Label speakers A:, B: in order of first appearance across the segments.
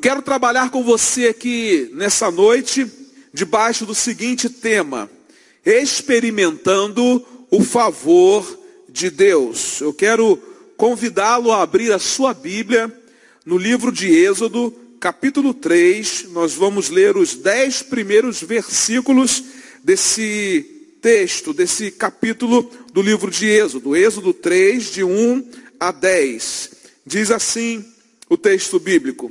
A: Eu quero trabalhar com você aqui nessa noite, debaixo do seguinte tema: experimentando o favor de Deus. Eu quero convidá-lo a abrir a sua Bíblia no livro de Êxodo, capítulo 3. Nós vamos ler os dez primeiros versículos desse texto, desse capítulo do livro de Êxodo. Êxodo 3, de 1 a 10. Diz assim o texto bíblico: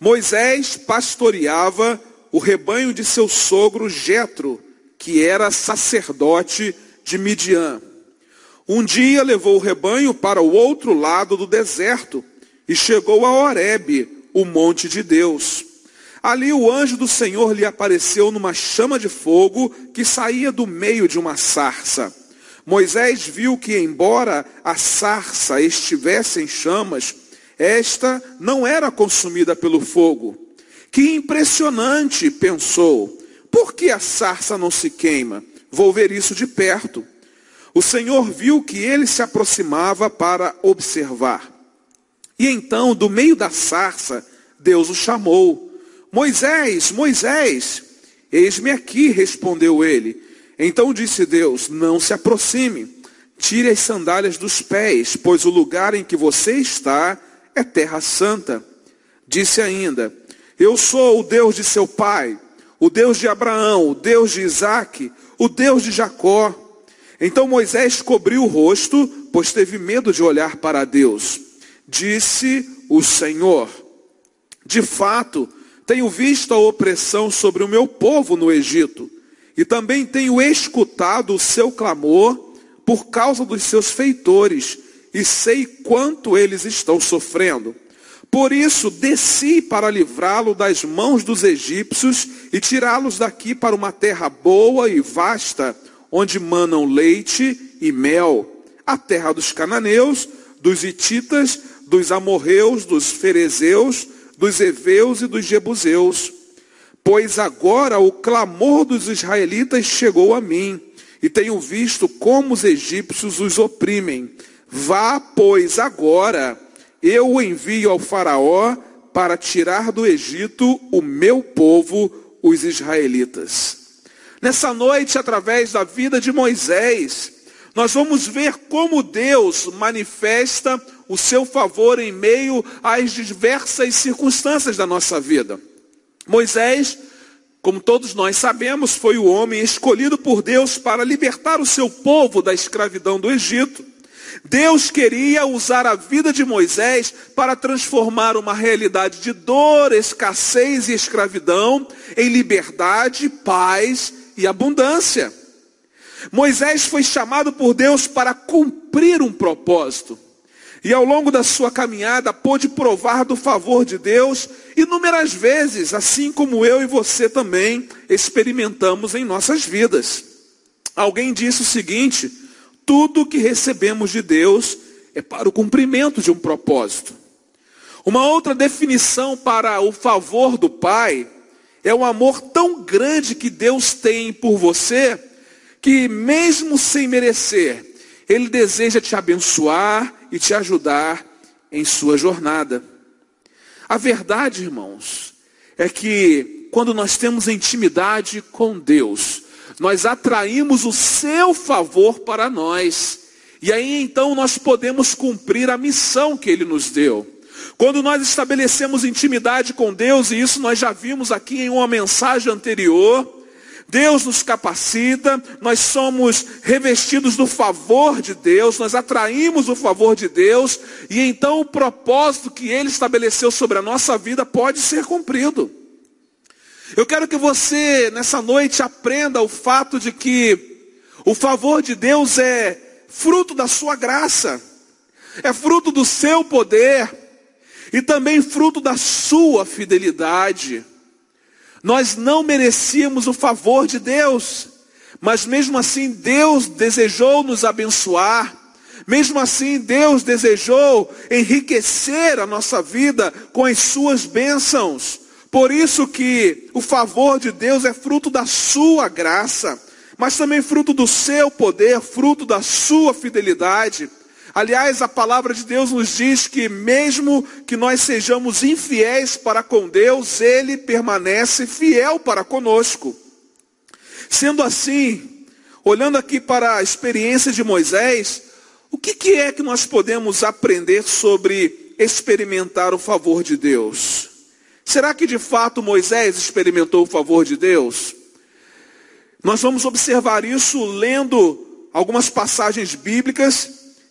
A: Moisés pastoreava o rebanho de seu sogro Jetro, que era sacerdote de Midian. Um dia levou o rebanho para o outro lado do deserto e chegou a Horebe, o monte de Deus. Ali o anjo do Senhor lhe apareceu numa chama de fogo que saía do meio de uma sarça. Moisés viu que, embora a sarça estivesse em chamas, esta não era consumida pelo fogo. Que impressionante, pensou. Por que a sarça não se queima? Vou ver isso de perto. O Senhor viu que ele se aproximava para observar. E então, do meio da sarça, Deus o chamou. Moisés, Moisés, eis-me aqui, respondeu ele. Então disse Deus: Não se aproxime, tire as sandálias dos pés, pois o lugar em que você está é terra santa. Disse ainda: Eu sou o Deus de seu pai, o Deus de Abraão, o Deus de Isaque, o Deus de Jacó. Então Moisés cobriu o rosto, pois teve medo de olhar para Deus. Disse o Senhor: De fato, tenho visto a opressão sobre o meu povo no Egito e também tenho escutado o seu clamor por causa dos seus feitores, e sei quanto eles estão sofrendo. Por isso desci para livrá-lo das mãos dos egípcios e tirá-los daqui para uma terra boa e vasta, onde manam leite e mel, a terra dos cananeus, dos hititas, dos amorreus, dos ferezeus, dos heveus e dos jebuseus. Pois agora o clamor dos israelitas chegou a mim, e tenho visto como os egípcios os oprimem. Vá, pois, agora, eu o envio ao Faraó para tirar do Egito o meu povo, os israelitas. Nessa noite, através da vida de Moisés, nós vamos ver como Deus manifesta o seu favor em meio às diversas circunstâncias da nossa vida. Moisés, como todos nós sabemos, foi o homem escolhido por Deus para libertar o seu povo da escravidão do Egito. Deus queria usar a vida de Moisés para transformar uma realidade de dor, escassez e escravidão em liberdade, paz e abundância. Moisés foi chamado por Deus para cumprir um propósito. E ao longo da sua caminhada pôde provar do favor de Deus inúmeras vezes, assim como eu e você também experimentamos em nossas vidas. Alguém disse o seguinte: tudo que recebemos de Deus é para o cumprimento de um propósito. Uma outra definição para o favor do Pai é o amor tão grande que Deus tem por você, que mesmo sem merecer, Ele deseja te abençoar e te ajudar em sua jornada. A verdade, irmãos, é que quando nós temos intimidade com Deus, nós atraímos o seu favor para nós. E aí então nós podemos cumprir a missão que ele nos deu. Quando nós estabelecemos intimidade com Deus, e isso nós já vimos aqui em uma mensagem anterior, Deus nos capacita, nós somos revestidos do favor de Deus, nós atraímos o favor de Deus, e então o propósito que Ele estabeleceu sobre a nossa vida pode ser cumprido. Eu quero que você, nessa noite, aprenda o fato de que o favor de Deus é fruto da sua graça, é fruto do seu poder, e também fruto da sua fidelidade. Nós não merecíamos o favor de Deus, mas mesmo assim Deus desejou nos abençoar, mesmo assim Deus desejou enriquecer a nossa vida com as suas bênçãos. Por isso que o favor de Deus é fruto da sua graça, mas também fruto do seu poder, fruto da sua fidelidade. Aliás, a palavra de Deus nos diz que, mesmo que nós sejamos infiéis para com Deus, Ele permanece fiel para conosco. Sendo assim, olhando aqui para a experiência de Moisés, o que, que é que nós podemos aprender sobre experimentar o favor de Deus? Será que de fato Moisés experimentou o favor de Deus? Nós vamos observar isso lendo algumas passagens bíblicas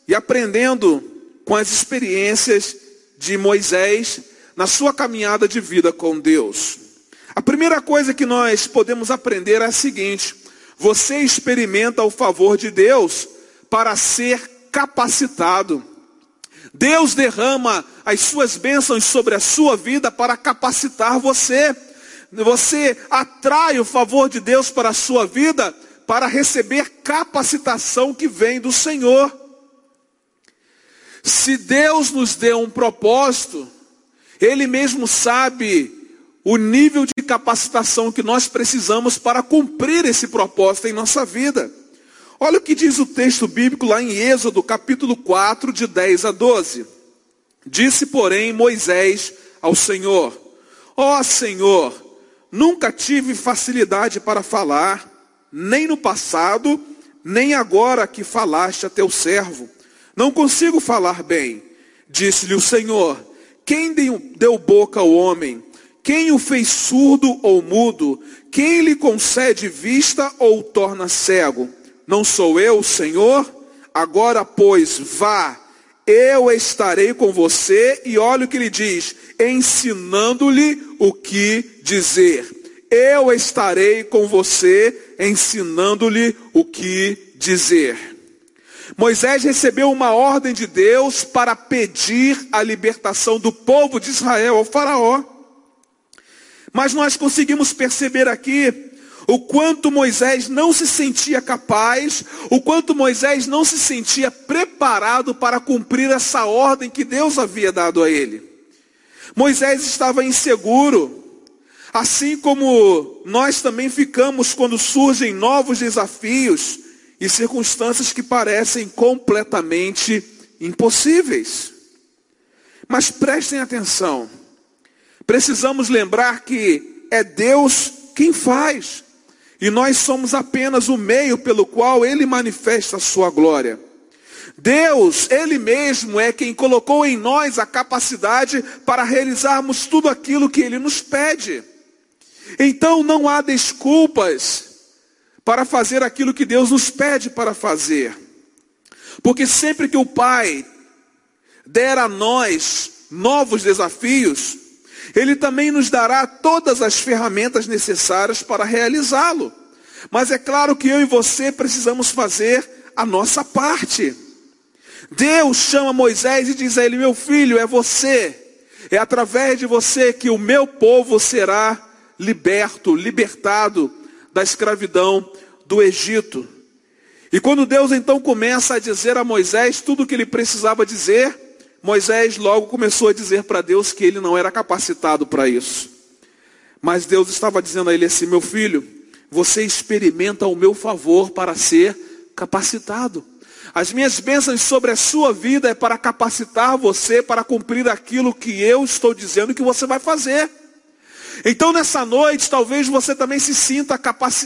A: e aprendendo com as experiências de Moisés na sua caminhada de vida com Deus. A primeira coisa que nós podemos aprender é a seguinte: você experimenta o favor de Deus para ser capacitado. Deus derrama as suas bênçãos sobre a sua vida para capacitar você. Você atrai o favor de Deus para a sua vida para receber capacitação que vem do Senhor. Se Deus nos deu um propósito, Ele mesmo sabe o nível de capacitação que nós precisamos para cumprir esse propósito em nossa vida. Olha o que diz o texto bíblico lá em Êxodo, capítulo 4, de 10 a 12. Disse, porém, Moisés ao Senhor: Ó oh, Senhor, nunca tive facilidade para falar, nem no passado, nem agora que falaste a teu servo. Não consigo falar bem. Disse-lhe o Senhor: Quem deu boca ao homem? Quem o fez surdo ou mudo? Quem lhe concede vista ou torna cego? Não sou eu, Senhor? Agora, pois, vá, eu estarei com você, e olha o que ele diz: ensinando-lhe o que dizer. Eu estarei com você, ensinando-lhe o que dizer. Moisés recebeu uma ordem de Deus para pedir a libertação do povo de Israel ao Faraó. Mas nós conseguimos perceber aqui o quanto Moisés não se sentia capaz, o quanto Moisés não se sentia preparado para cumprir essa ordem que Deus havia dado a ele. Moisés estava inseguro, assim como nós também ficamos quando surgem novos desafios e circunstâncias que parecem completamente impossíveis. Mas prestem atenção, precisamos lembrar que é Deus quem faz. E nós somos apenas o meio pelo qual ele manifesta a sua glória. Deus, Ele mesmo é quem colocou em nós a capacidade para realizarmos tudo aquilo que Ele nos pede. Então não há desculpas para fazer aquilo que Deus nos pede para fazer. Porque sempre que o Pai der a nós novos desafios, ele também nos dará todas as ferramentas necessárias para realizá-lo. Mas é claro que eu e você precisamos fazer a nossa parte. Deus chama Moisés e diz a ele: Meu filho, é você, é através de você que o meu povo será liberto, libertado da escravidão do Egito. E quando Deus então começa a dizer a Moisés tudo o que ele precisava dizer, Moisés logo começou a dizer para Deus que ele não era capacitado para isso. Mas Deus estava dizendo a ele assim: Meu filho, você experimenta o meu favor para ser capacitado. As minhas bênçãos sobre a sua vida é para capacitar você para cumprir aquilo que eu estou dizendo que você vai fazer. Então nessa noite, talvez você também se sinta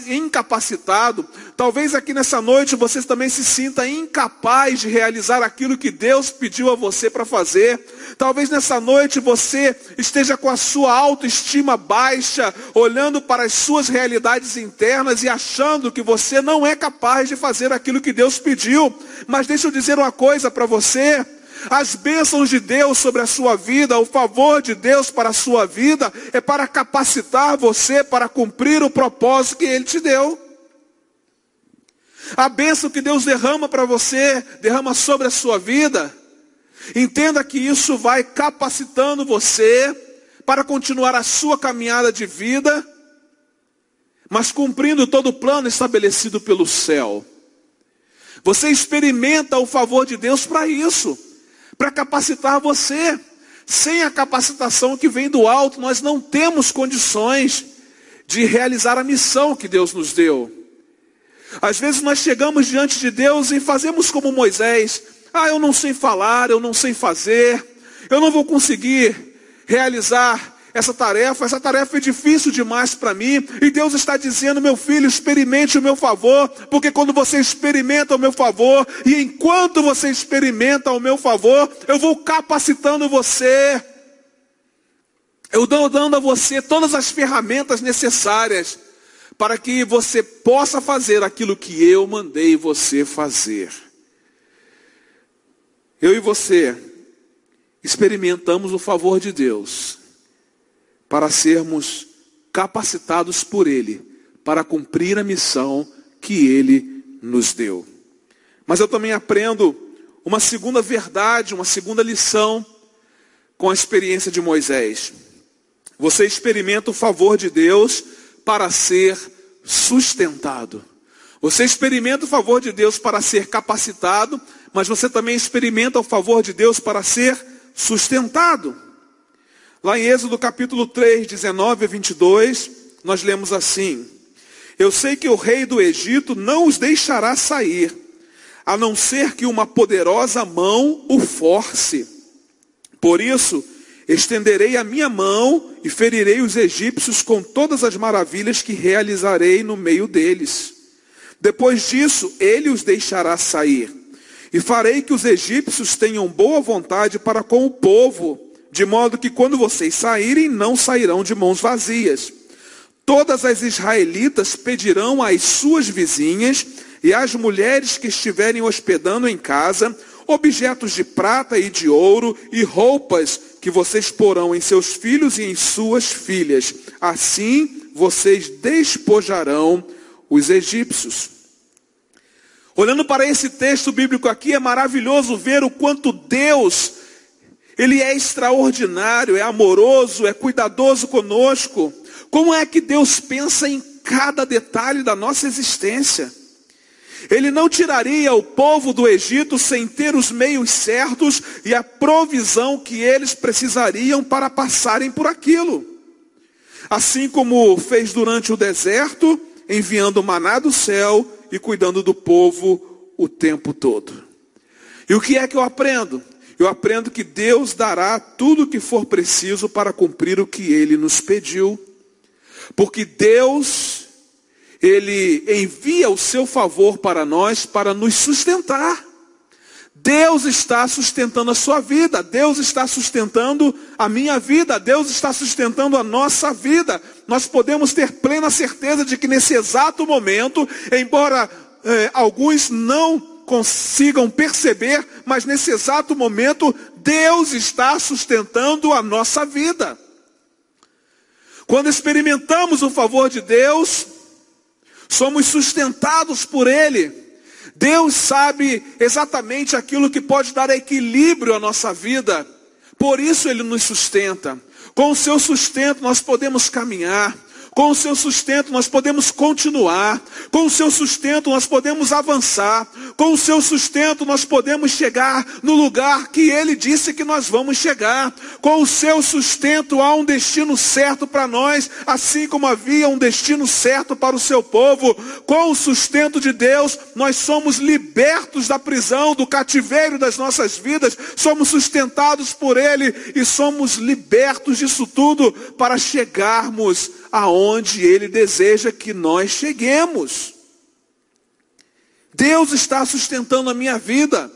A: incapacitado. Talvez aqui nessa noite você também se sinta incapaz de realizar aquilo que Deus pediu a você para fazer. Talvez nessa noite você esteja com a sua autoestima baixa, olhando para as suas realidades internas e achando que você não é capaz de fazer aquilo que Deus pediu. Mas deixa eu dizer uma coisa para você. As bênçãos de Deus sobre a sua vida, o favor de Deus para a sua vida, é para capacitar você para cumprir o propósito que Ele te deu. A bênção que Deus derrama para você, derrama sobre a sua vida, entenda que isso vai capacitando você para continuar a sua caminhada de vida, mas cumprindo todo o plano estabelecido pelo céu. Você experimenta o favor de Deus para isso para capacitar você. Sem a capacitação que vem do alto, nós não temos condições de realizar a missão que Deus nos deu. Às vezes nós chegamos diante de Deus e fazemos como Moisés, Ah, eu não sei falar, eu não sei fazer, eu não vou conseguir realizar essa tarefa, essa tarefa é difícil demais para mim, e Deus está dizendo, meu filho, experimente o meu favor, porque quando você experimenta o meu favor, e enquanto você experimenta o meu favor, eu vou capacitando você, eu dou dando a você todas as ferramentas necessárias para que você possa fazer aquilo que eu mandei você fazer. Eu e você experimentamos o favor de Deus para sermos capacitados por Ele para cumprir a missão que Ele nos deu. Mas eu também aprendo uma segunda verdade, uma segunda lição com a experiência de Moisés. Você experimenta o favor de Deus para ser sustentado. Você experimenta o favor de Deus para ser capacitado, mas você também experimenta o favor de Deus para ser sustentado. Lá em Êxodo capítulo 3, 19 a 22, nós lemos assim: Eu sei que o rei do Egito não os deixará sair, a não ser que uma poderosa mão o force. Por isso, estenderei a minha mão e ferirei os egípcios com todas as maravilhas que realizarei no meio deles. Depois disso, ele os deixará sair. E farei que os egípcios tenham boa vontade para com o povo de modo que quando vocês saírem, não sairão de mãos vazias. Todas as israelitas pedirão às suas vizinhas e às mulheres que estiverem hospedando em casa objetos de prata e de ouro e roupas que vocês porão em seus filhos e em suas filhas. Assim vocês despojarão os egípcios. Olhando para esse texto bíblico aqui, é maravilhoso ver o quanto Deus ele é extraordinário, é amoroso, é cuidadoso conosco. Como é que Deus pensa em cada detalhe da nossa existência? Ele não tiraria o povo do Egito sem ter os meios certos e a provisão que eles precisariam para passarem por aquilo. Assim como fez durante o deserto, enviando maná do céu e cuidando do povo o tempo todo. E o que é que eu aprendo? Eu aprendo que Deus dará tudo o que for preciso para cumprir o que ele nos pediu. Porque Deus, ele envia o seu favor para nós para nos sustentar. Deus está sustentando a sua vida, Deus está sustentando a minha vida, Deus está sustentando a nossa vida. Nós podemos ter plena certeza de que nesse exato momento, embora eh, alguns não consigam perceber, mas nesse exato momento, Deus está sustentando a nossa vida. Quando experimentamos o favor de Deus, somos sustentados por Ele. Deus sabe exatamente aquilo que pode dar equilíbrio à nossa vida, por isso Ele nos sustenta. Com o seu sustento nós podemos caminhar. Com o seu sustento nós podemos continuar. Com o seu sustento nós podemos avançar. Com o seu sustento nós podemos chegar no lugar que ele disse que nós vamos chegar. Com o seu sustento há um destino certo para nós, assim como havia um destino certo para o seu povo. Com o sustento de Deus, nós somos libertos da prisão, do cativeiro das nossas vidas. Somos sustentados por ele e somos libertos disso tudo para chegarmos aonde Ele deseja que nós cheguemos. Deus está sustentando a minha vida.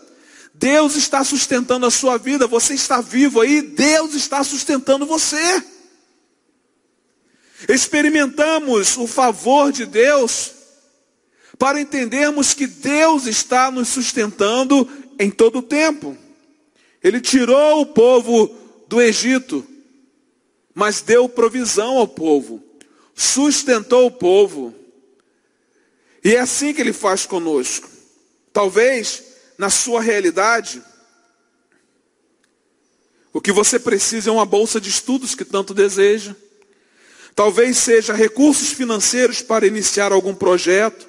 A: Deus está sustentando a sua vida. Você está vivo aí, Deus está sustentando você. Experimentamos o favor de Deus para entendermos que Deus está nos sustentando em todo o tempo. Ele tirou o povo do Egito, mas deu provisão ao povo sustentou o povo. E é assim que ele faz conosco. Talvez, na sua realidade, o que você precisa é uma bolsa de estudos que tanto deseja. Talvez seja recursos financeiros para iniciar algum projeto.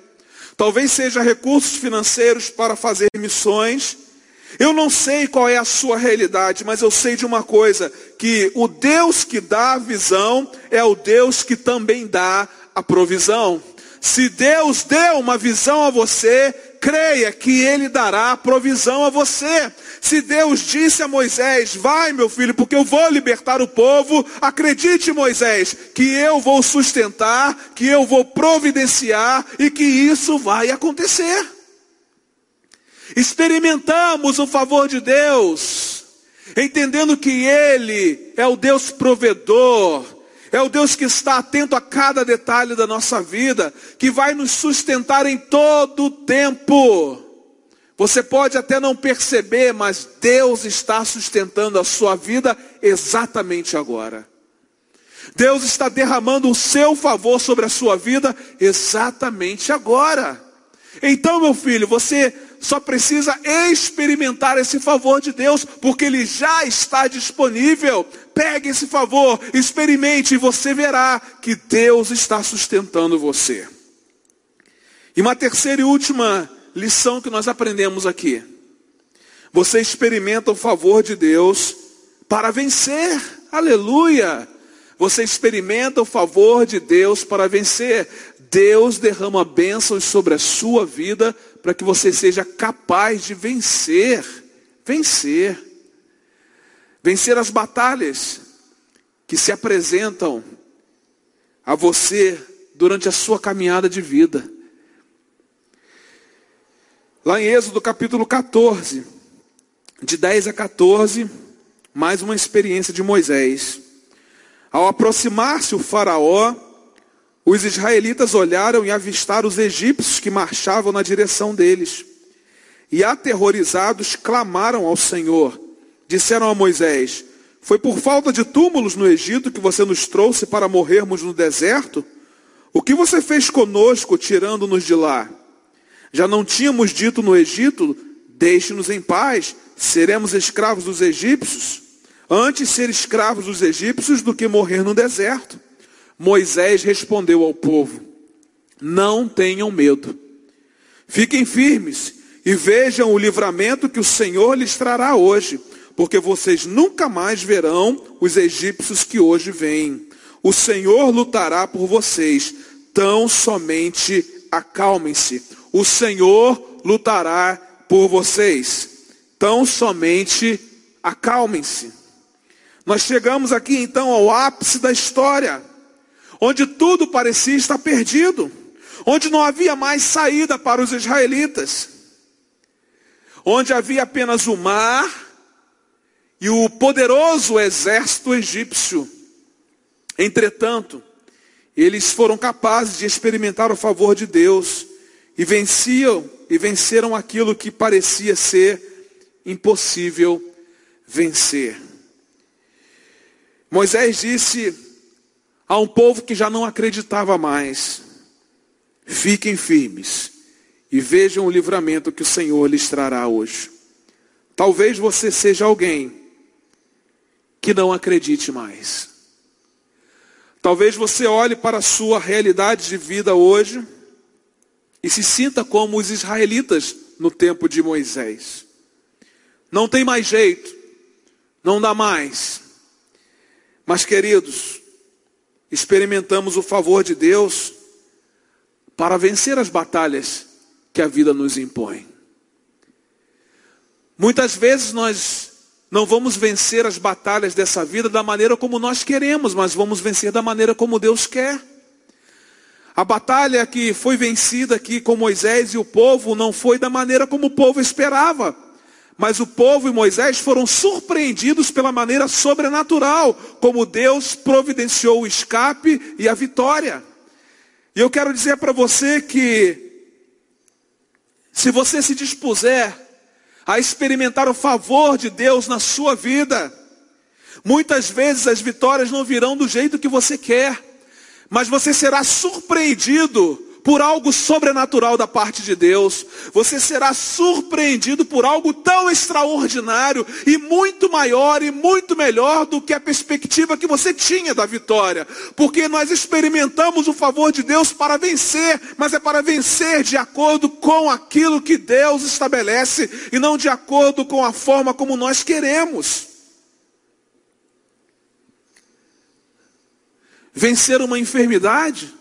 A: Talvez seja recursos financeiros para fazer missões. Eu não sei qual é a sua realidade, mas eu sei de uma coisa: que o Deus que dá a visão é o Deus que também dá a provisão. Se Deus deu uma visão a você, creia que Ele dará provisão a você. Se Deus disse a Moisés: Vai, meu filho, porque eu vou libertar o povo, acredite, Moisés, que eu vou sustentar, que eu vou providenciar e que isso vai acontecer. Experimentamos o favor de Deus, entendendo que Ele é o Deus provedor, é o Deus que está atento a cada detalhe da nossa vida, que vai nos sustentar em todo o tempo. Você pode até não perceber, mas Deus está sustentando a sua vida exatamente agora. Deus está derramando o seu favor sobre a sua vida exatamente agora. Então, meu filho, você só precisa experimentar esse favor de Deus, porque ele já está disponível. Pegue esse favor, experimente e você verá que Deus está sustentando você. E uma terceira e última lição que nós aprendemos aqui. Você experimenta o favor de Deus para vencer. Aleluia! Você experimenta o favor de Deus para vencer. Deus derrama bênçãos sobre a sua vida para que você seja capaz de vencer, vencer, vencer as batalhas que se apresentam a você durante a sua caminhada de vida. Lá em Êxodo capítulo 14, de 10 a 14, mais uma experiência de Moisés. Ao aproximar-se o Faraó, os israelitas olharam e avistaram os egípcios que marchavam na direção deles. E aterrorizados clamaram ao Senhor. Disseram a Moisés: Foi por falta de túmulos no Egito que você nos trouxe para morrermos no deserto? O que você fez conosco, tirando-nos de lá? Já não tínhamos dito no Egito: Deixe-nos em paz, seremos escravos dos egípcios? Antes ser escravos dos egípcios do que morrer no deserto. Moisés respondeu ao povo: Não tenham medo, fiquem firmes e vejam o livramento que o Senhor lhes trará hoje, porque vocês nunca mais verão os egípcios que hoje vêm. O Senhor lutará por vocês, tão somente acalmem-se. O Senhor lutará por vocês, tão somente acalmem-se. Nós chegamos aqui então ao ápice da história onde tudo parecia estar perdido, onde não havia mais saída para os israelitas, onde havia apenas o mar e o poderoso exército egípcio. Entretanto, eles foram capazes de experimentar o favor de Deus e venciam e venceram aquilo que parecia ser impossível vencer. Moisés disse a um povo que já não acreditava mais. Fiquem firmes e vejam o livramento que o Senhor lhes trará hoje. Talvez você seja alguém que não acredite mais. Talvez você olhe para a sua realidade de vida hoje e se sinta como os israelitas no tempo de Moisés. Não tem mais jeito, não dá mais. Mas, queridos, experimentamos o favor de Deus para vencer as batalhas que a vida nos impõe. Muitas vezes nós não vamos vencer as batalhas dessa vida da maneira como nós queremos, mas vamos vencer da maneira como Deus quer. A batalha que foi vencida aqui com Moisés e o povo não foi da maneira como o povo esperava. Mas o povo e Moisés foram surpreendidos pela maneira sobrenatural, como Deus providenciou o escape e a vitória. E eu quero dizer para você que, se você se dispuser a experimentar o favor de Deus na sua vida, muitas vezes as vitórias não virão do jeito que você quer, mas você será surpreendido por algo sobrenatural da parte de Deus. Você será surpreendido por algo tão extraordinário e muito maior e muito melhor do que a perspectiva que você tinha da vitória. Porque nós experimentamos o favor de Deus para vencer, mas é para vencer de acordo com aquilo que Deus estabelece e não de acordo com a forma como nós queremos. Vencer uma enfermidade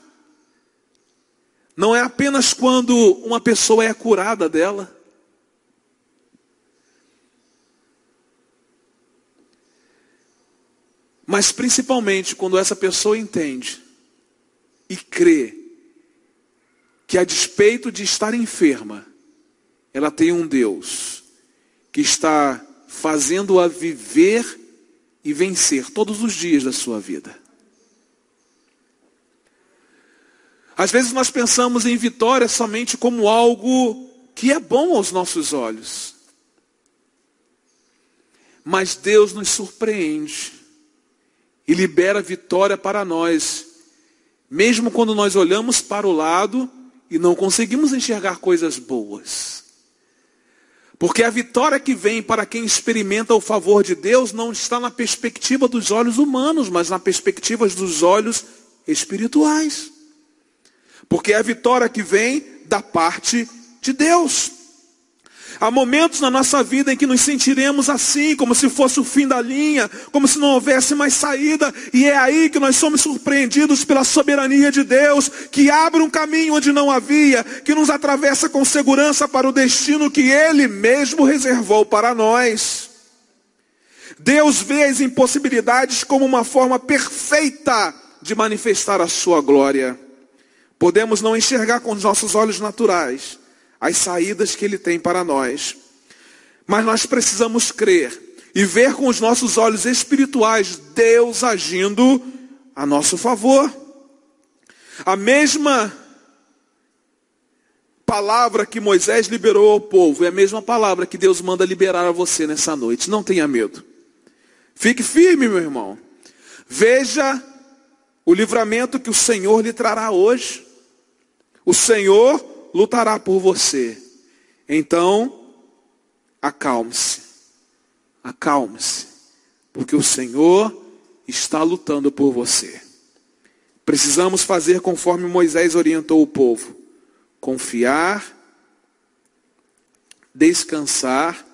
A: não é apenas quando uma pessoa é curada dela. Mas principalmente quando essa pessoa entende e crê que a despeito de estar enferma, ela tem um Deus que está fazendo-a viver e vencer todos os dias da sua vida. Às vezes nós pensamos em vitória somente como algo que é bom aos nossos olhos. Mas Deus nos surpreende e libera vitória para nós, mesmo quando nós olhamos para o lado e não conseguimos enxergar coisas boas. Porque a vitória que vem para quem experimenta o favor de Deus não está na perspectiva dos olhos humanos, mas na perspectiva dos olhos espirituais. Porque é a vitória que vem da parte de Deus. Há momentos na nossa vida em que nos sentiremos assim, como se fosse o fim da linha, como se não houvesse mais saída, e é aí que nós somos surpreendidos pela soberania de Deus, que abre um caminho onde não havia, que nos atravessa com segurança para o destino que Ele mesmo reservou para nós. Deus vê as impossibilidades como uma forma perfeita de manifestar a Sua glória. Podemos não enxergar com os nossos olhos naturais as saídas que Ele tem para nós, mas nós precisamos crer e ver com os nossos olhos espirituais Deus agindo a nosso favor. A mesma palavra que Moisés liberou ao povo é a mesma palavra que Deus manda liberar a você nessa noite. Não tenha medo. Fique firme, meu irmão. Veja o livramento que o Senhor lhe trará hoje. O Senhor lutará por você. Então, acalme-se. Acalme-se. Porque o Senhor está lutando por você. Precisamos fazer conforme Moisés orientou o povo: confiar, descansar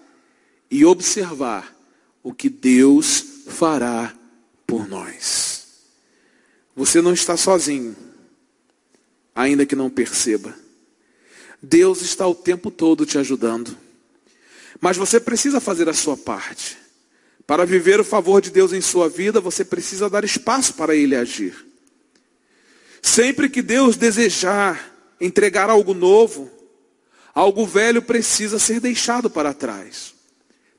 A: e observar o que Deus fará por nós. Você não está sozinho ainda que não perceba. Deus está o tempo todo te ajudando. Mas você precisa fazer a sua parte. Para viver o favor de Deus em sua vida, você precisa dar espaço para Ele agir. Sempre que Deus desejar entregar algo novo, algo velho precisa ser deixado para trás.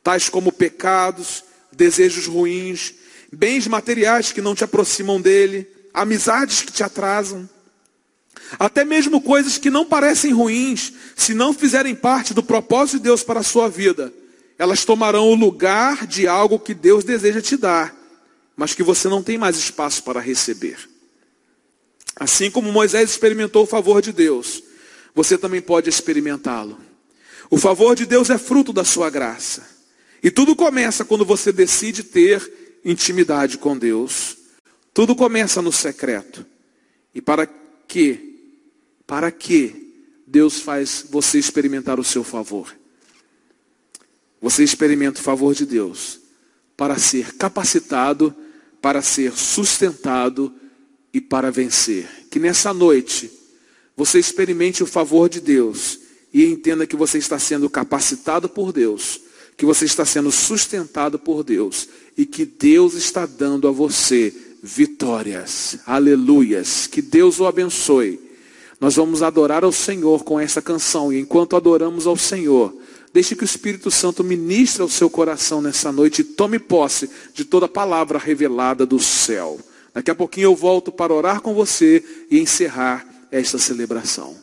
A: Tais como pecados, desejos ruins, bens materiais que não te aproximam dele, amizades que te atrasam. Até mesmo coisas que não parecem ruins, se não fizerem parte do propósito de Deus para a sua vida, elas tomarão o lugar de algo que Deus deseja te dar, mas que você não tem mais espaço para receber. Assim como Moisés experimentou o favor de Deus, você também pode experimentá-lo. O favor de Deus é fruto da sua graça. E tudo começa quando você decide ter intimidade com Deus. Tudo começa no secreto. E para que para que Deus faz você experimentar o seu favor? Você experimenta o favor de Deus para ser capacitado, para ser sustentado e para vencer. Que nessa noite você experimente o favor de Deus e entenda que você está sendo capacitado por Deus, que você está sendo sustentado por Deus e que Deus está dando a você vitórias. Aleluias. Que Deus o abençoe. Nós vamos adorar ao Senhor com essa canção. E enquanto adoramos ao Senhor, deixe que o Espírito Santo ministre ao seu coração nessa noite e tome posse de toda palavra revelada do céu. Daqui a pouquinho eu volto para orar com você e encerrar esta celebração.